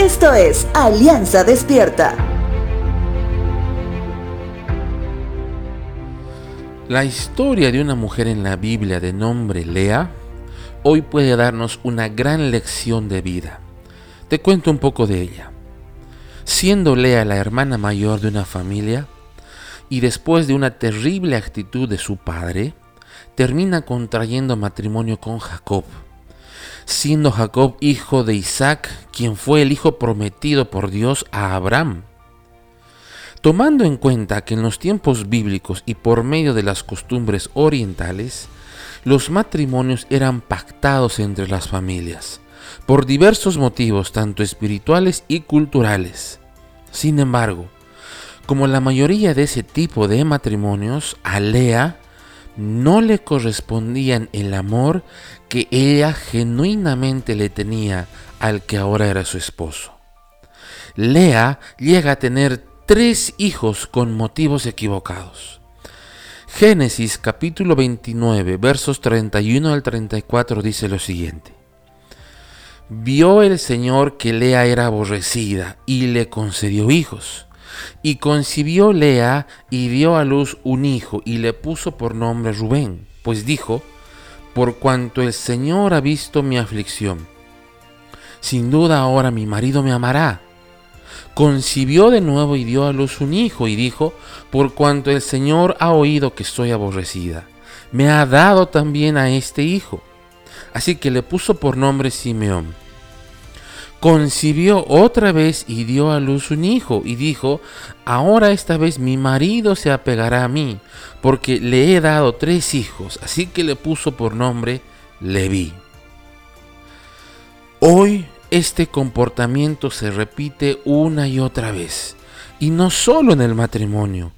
Esto es Alianza Despierta. La historia de una mujer en la Biblia de nombre Lea hoy puede darnos una gran lección de vida. Te cuento un poco de ella. Siendo Lea la hermana mayor de una familia, y después de una terrible actitud de su padre, termina contrayendo matrimonio con Jacob, siendo Jacob hijo de Isaac, quien fue el hijo prometido por Dios a Abraham. Tomando en cuenta que en los tiempos bíblicos y por medio de las costumbres orientales, los matrimonios eran pactados entre las familias, por diversos motivos tanto espirituales y culturales. Sin embargo, como la mayoría de ese tipo de matrimonios, a Lea no le correspondían el amor que ella genuinamente le tenía al que ahora era su esposo. Lea llega a tener tres hijos con motivos equivocados. Génesis capítulo 29 versos 31 al 34 dice lo siguiente. Vio el Señor que Lea era aborrecida y le concedió hijos. Y concibió Lea y dio a luz un hijo y le puso por nombre Rubén, pues dijo, por cuanto el Señor ha visto mi aflicción, sin duda ahora mi marido me amará concibió de nuevo y dio a luz un hijo y dijo, por cuanto el Señor ha oído que estoy aborrecida, me ha dado también a este hijo. Así que le puso por nombre Simeón. Concibió otra vez y dio a luz un hijo y dijo, ahora esta vez mi marido se apegará a mí, porque le he dado tres hijos, así que le puso por nombre Leví. Hoy este comportamiento se repite una y otra vez, y no solo en el matrimonio.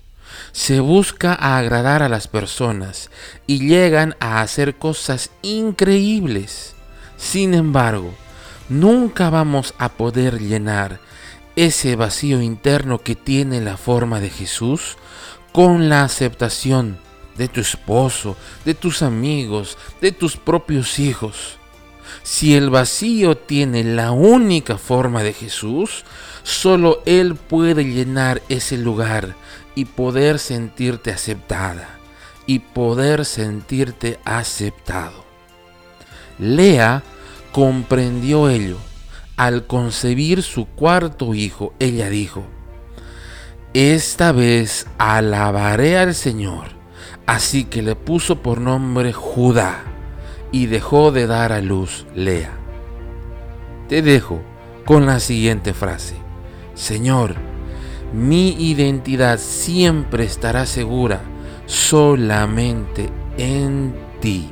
Se busca agradar a las personas y llegan a hacer cosas increíbles. Sin embargo, nunca vamos a poder llenar ese vacío interno que tiene la forma de Jesús con la aceptación de tu esposo, de tus amigos, de tus propios hijos. Si el vacío tiene la única forma de Jesús, solo Él puede llenar ese lugar y poder sentirte aceptada y poder sentirte aceptado. Lea comprendió ello. Al concebir su cuarto hijo, ella dijo, Esta vez alabaré al Señor. Así que le puso por nombre Judá y dejó de dar a luz Lea. Te dejo con la siguiente frase. Señor, mi identidad siempre estará segura solamente en ti.